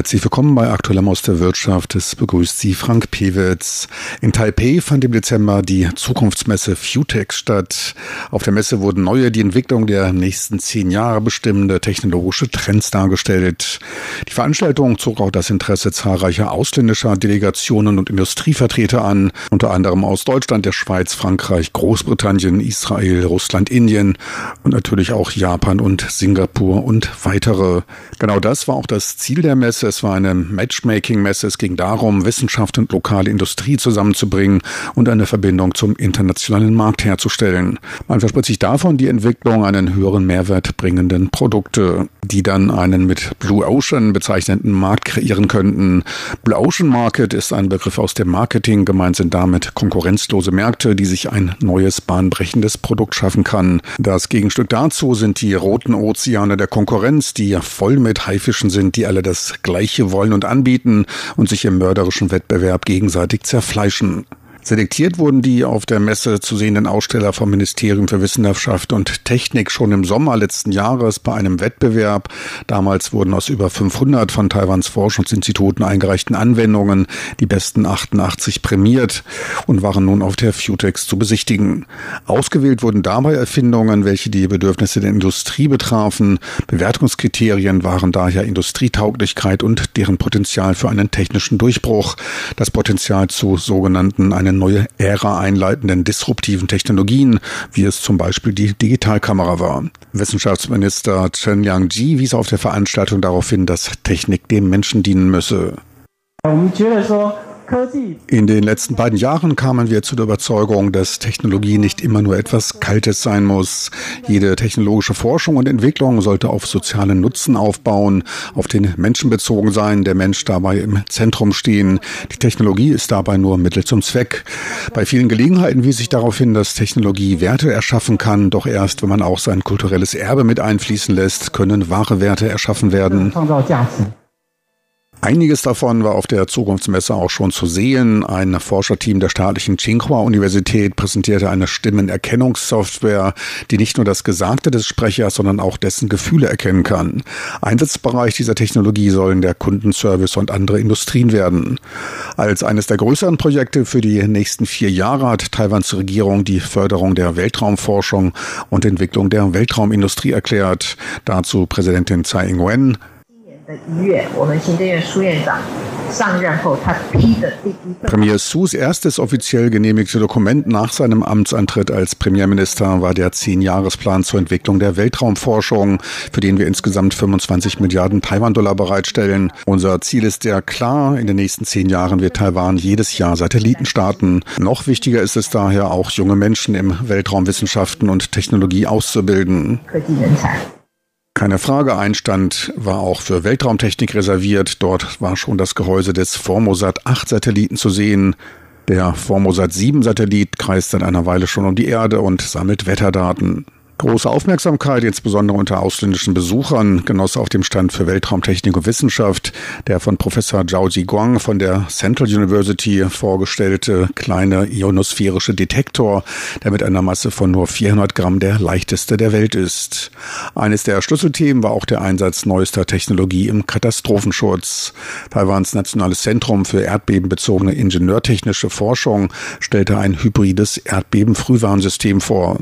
Herzlich willkommen bei Aktuellem aus der Wirtschaft. Es begrüßt Sie Frank Pewitz. In Taipei fand im Dezember die Zukunftsmesse Futex statt. Auf der Messe wurden neue, die Entwicklung der nächsten zehn Jahre bestimmende technologische Trends dargestellt. Die Veranstaltung zog auch das Interesse zahlreicher ausländischer Delegationen und Industrievertreter an, unter anderem aus Deutschland, der Schweiz, Frankreich, Großbritannien, Israel, Russland, Indien und natürlich auch Japan und Singapur und weitere. Genau das war auch das Ziel der Messe. Es war eine Matchmaking-Messe. Es ging darum, Wissenschaft und lokale Industrie zusammenzubringen und eine Verbindung zum internationalen Markt herzustellen. Man verspricht sich davon die Entwicklung einen höheren Mehrwert bringenden Produkte, die dann einen mit Blue Ocean bezeichneten Markt kreieren könnten. Blue Ocean Market ist ein Begriff aus dem Marketing. Gemeint sind damit konkurrenzlose Märkte, die sich ein neues bahnbrechendes Produkt schaffen kann. Das Gegenstück dazu sind die roten Ozeane der Konkurrenz, die voll mit Haifischen sind, die alle das Gleiche wollen und anbieten und sich im mörderischen Wettbewerb gegenseitig zerfleischen. Selektiert wurden die auf der Messe zu sehenden Aussteller vom Ministerium für Wissenschaft und Technik schon im Sommer letzten Jahres bei einem Wettbewerb. Damals wurden aus über 500 von Taiwans Forschungsinstituten eingereichten Anwendungen die besten 88 prämiert und waren nun auf der Futex zu besichtigen. Ausgewählt wurden dabei Erfindungen, welche die Bedürfnisse der Industrie betrafen. Bewertungskriterien waren daher Industrietauglichkeit und deren Potenzial für einen technischen Durchbruch, das Potenzial zu sogenannten eine neue Ära einleitenden disruptiven Technologien, wie es zum Beispiel die Digitalkamera war. Wissenschaftsminister Chen Yang-ji wies auf der Veranstaltung darauf hin, dass Technik dem Menschen dienen müsse. In den letzten beiden Jahren kamen wir zu der Überzeugung, dass Technologie nicht immer nur etwas Kaltes sein muss. Jede technologische Forschung und Entwicklung sollte auf sozialen Nutzen aufbauen, auf den Menschen bezogen sein, der Mensch dabei im Zentrum stehen. Die Technologie ist dabei nur Mittel zum Zweck. Bei vielen Gelegenheiten wies sich darauf hin, dass Technologie Werte erschaffen kann, doch erst, wenn man auch sein kulturelles Erbe mit einfließen lässt, können wahre Werte erschaffen werden. Einiges davon war auf der Zukunftsmesse auch schon zu sehen. Ein Forscherteam der staatlichen Tsinghua-Universität präsentierte eine Stimmenerkennungssoftware, die nicht nur das Gesagte des Sprechers, sondern auch dessen Gefühle erkennen kann. Einsatzbereich dieser Technologie sollen der Kundenservice und andere Industrien werden. Als eines der größeren Projekte für die nächsten vier Jahre hat Taiwans Regierung die Förderung der Weltraumforschung und Entwicklung der Weltraumindustrie erklärt. Dazu Präsidentin Tsai Ing-wen 的一月，我们行政院苏院长上任后，他批的第一份。Premier Sus erstes offiziell genehmigte Dokument nach seinem Amtsantritt als Premierminister war der Zehn-Jahresplan zur Entwicklung der Weltraumforschung, für den wir insgesamt 25 Milliarden Taiwan-Dollar bereitstellen. Unser Ziel ist sehr klar. In den nächsten zehn Jahren wird Taiwan jedes Jahr Satelliten starten. Noch wichtiger ist es daher, auch junge Menschen im Weltraumwissenschaften und Technologie auszubilden. Keine Frage, Einstand war auch für Weltraumtechnik reserviert. Dort war schon das Gehäuse des Formosat 8 Satelliten zu sehen. Der Formosat 7 Satellit kreist seit einer Weile schon um die Erde und sammelt Wetterdaten. Große Aufmerksamkeit, insbesondere unter ausländischen Besuchern, genoss auf dem Stand für Weltraumtechnik und Wissenschaft der von Professor Zhao Ziguang von der Central University vorgestellte kleine ionosphärische Detektor, der mit einer Masse von nur 400 Gramm der leichteste der Welt ist. Eines der Schlüsselthemen war auch der Einsatz neuester Technologie im Katastrophenschutz. Taiwans Nationales Zentrum für erdbebenbezogene ingenieurtechnische Forschung stellte ein hybrides Erdbebenfrühwarnsystem vor.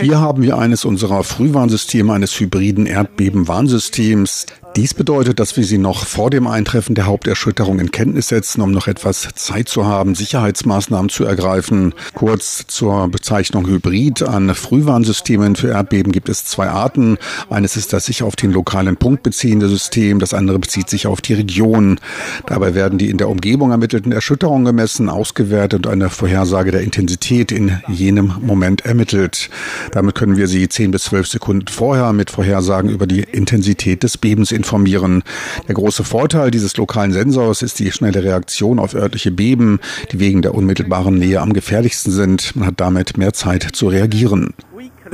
Hier haben wir eines unserer Frühwarnsysteme eines hybriden Erdbebenwarnsystems. Dies bedeutet, dass wir sie noch vor dem Eintreffen der Haupterschütterung in Kenntnis setzen, um noch etwas Zeit zu haben, Sicherheitsmaßnahmen zu ergreifen. Kurz zur Bezeichnung Hybrid. An Frühwarnsystemen für Erdbeben gibt es zwei Arten. Eines ist das sich auf den lokalen Punkt beziehende System, das andere bezieht sich auf die Region. Dabei werden die in der Umgebung ermittelten Erschütterungen gemessen, ausgewertet und eine Vorhersage der Intensität in jenem Moment ermittelt. Damit können wir sie 10 bis 12 Sekunden vorher mit Vorhersagen über die Intensität des Bebens informieren. Der große Vorteil dieses lokalen Sensors ist die schnelle Reaktion auf örtliche Beben, die wegen der unmittelbaren Nähe am gefährlichsten sind. Man hat damit mehr Zeit zu reagieren.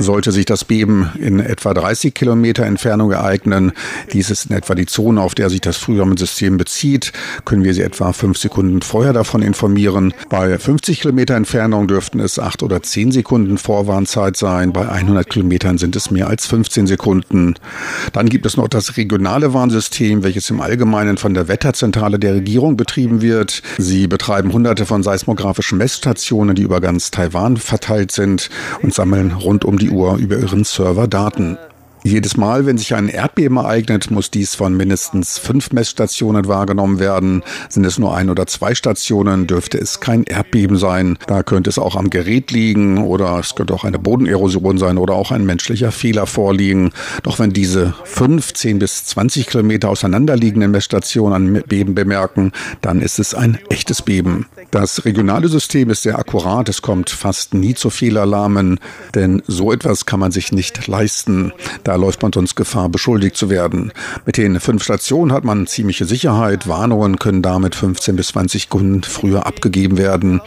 Sollte sich das Beben in etwa 30 Kilometer Entfernung ereignen, dies ist in etwa die Zone, auf der sich das Frühwarnsystem bezieht, können wir Sie etwa fünf Sekunden vorher davon informieren. Bei 50 Kilometer Entfernung dürften es acht oder zehn Sekunden Vorwarnzeit sein. Bei 100 Kilometern sind es mehr als 15 Sekunden. Dann gibt es noch das regionale Warnsystem, welches im Allgemeinen von der Wetterzentrale der Regierung betrieben wird. Sie betreiben hunderte von seismografischen Messstationen, die über ganz Taiwan verteilt sind und sammeln rund um die Uhr über ihren Server Daten. Jedes Mal, wenn sich ein Erdbeben ereignet, muss dies von mindestens fünf Messstationen wahrgenommen werden. Sind es nur ein oder zwei Stationen, dürfte es kein Erdbeben sein. Da könnte es auch am Gerät liegen oder es könnte auch eine Bodenerosion sein oder auch ein menschlicher Fehler vorliegen. Doch wenn diese fünf, zehn bis zwanzig Kilometer auseinanderliegenden Messstationen ein Beben bemerken, dann ist es ein echtes Beben. Das regionale System ist sehr akkurat. Es kommt fast nie zu Fehlalarmen, denn so etwas kann man sich nicht leisten. Da läuft man sonst Gefahr, beschuldigt zu werden. Mit den fünf Stationen hat man ziemliche Sicherheit. Warnungen können damit 15 bis 20 Sekunden früher abgegeben werden.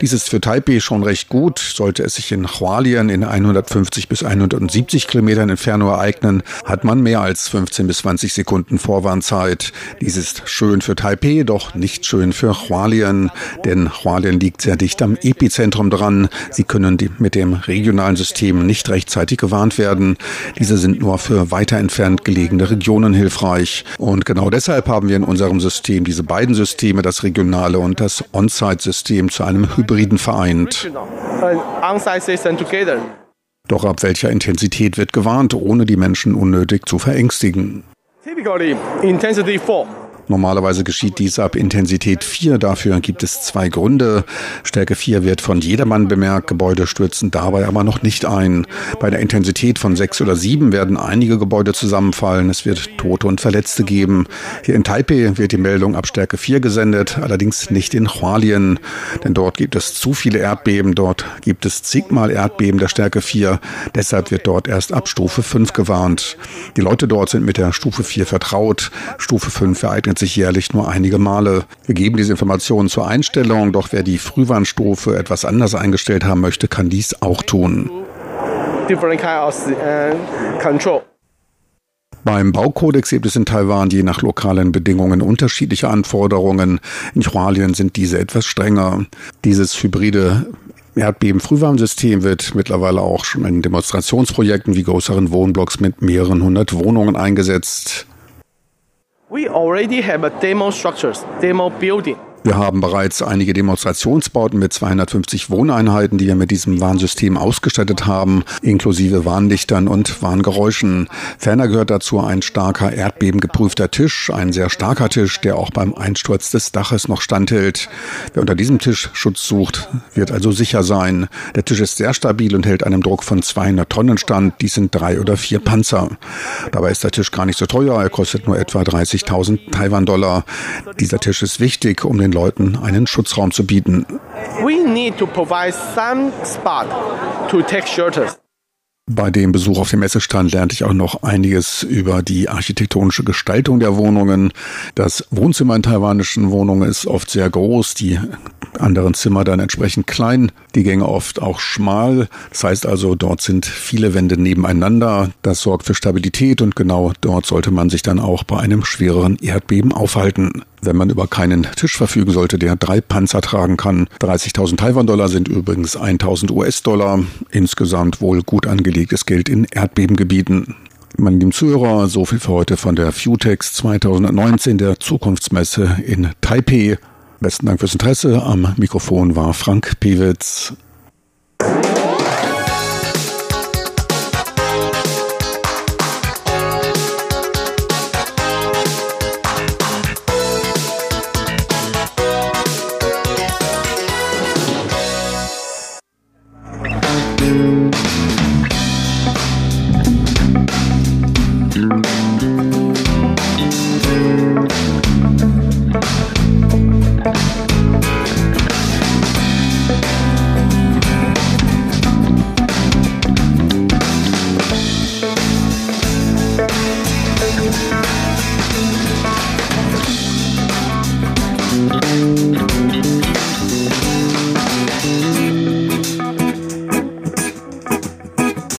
Dies ist für Taipei schon recht gut. Sollte es sich in Hualien in 150 bis 170 Kilometern Entfernung ereignen, hat man mehr als 15 bis 20 Sekunden Vorwarnzeit. Dies ist schön für Taipei, doch nicht schön für Hualien, denn Hualien liegt sehr dicht am Epizentrum dran. Sie können mit dem regionalen System nicht rechtzeitig gewarnt werden. Diese sind nur für weiter entfernt gelegene Regionen hilfreich. Und genau deshalb haben wir in unserem System diese beiden Systeme, das regionale und das On-Site-System, zu einem Hybriden vereint. Doch ab welcher Intensität wird gewarnt, ohne die Menschen unnötig zu verängstigen? Typically, intensity 4. Normalerweise geschieht dies ab Intensität 4. Dafür gibt es zwei Gründe. Stärke 4 wird von jedermann bemerkt, Gebäude stürzen dabei aber noch nicht ein. Bei der Intensität von 6 oder 7 werden einige Gebäude zusammenfallen. Es wird Tote und Verletzte geben. Hier in Taipei wird die Meldung ab Stärke 4 gesendet, allerdings nicht in Hualien, denn dort gibt es zu viele Erdbeben. Dort gibt es zigmal Erdbeben der Stärke 4. Deshalb wird dort erst ab Stufe 5 gewarnt. Die Leute dort sind mit der Stufe 4 vertraut. Stufe 5 ereignet ereignet sich jährlich nur einige Male. Wir geben diese Informationen zur Einstellung, doch wer die Frühwarnstufe etwas anders eingestellt haben möchte, kann dies auch tun. Beim Baukodex gibt es in Taiwan je nach lokalen Bedingungen unterschiedliche Anforderungen. In Hualien sind diese etwas strenger. Dieses hybride Erdbeben-Frühwarnsystem wird mittlerweile auch schon in Demonstrationsprojekten wie größeren Wohnblocks mit mehreren hundert Wohnungen eingesetzt. We already have a demo structures, demo building. Wir haben bereits einige Demonstrationsbauten mit 250 Wohneinheiten, die wir mit diesem Warnsystem ausgestattet haben, inklusive Warnlichtern und Warngeräuschen. Ferner gehört dazu ein starker erdbebengeprüfter Tisch, ein sehr starker Tisch, der auch beim Einsturz des Daches noch standhält. Wer unter diesem Tisch Schutz sucht, wird also sicher sein. Der Tisch ist sehr stabil und hält einem Druck von 200 Tonnen stand. Dies sind drei oder vier Panzer. Dabei ist der Tisch gar nicht so teuer. Er kostet nur etwa 30.000 Taiwan-Dollar. Dieser Tisch ist wichtig, um den Leuten einen Schutzraum zu bieten. We need to provide some spot to take shelters. Bei dem Besuch auf dem Messestand lernte ich auch noch einiges über die architektonische Gestaltung der Wohnungen. Das Wohnzimmer in taiwanischen Wohnungen ist oft sehr groß, die anderen Zimmer dann entsprechend klein, die Gänge oft auch schmal. Das heißt also, dort sind viele Wände nebeneinander. Das sorgt für Stabilität und genau dort sollte man sich dann auch bei einem schwereren Erdbeben aufhalten wenn man über keinen Tisch verfügen sollte, der drei Panzer tragen kann. 30.000 Taiwan-Dollar sind übrigens 1.000 US-Dollar. Insgesamt wohl gut angelegtes Geld in Erdbebengebieten. Meine lieben Zuhörer, so viel für heute von der Futex 2019, der Zukunftsmesse in Taipei. Besten Dank fürs Interesse. Am Mikrofon war Frank Pewitz.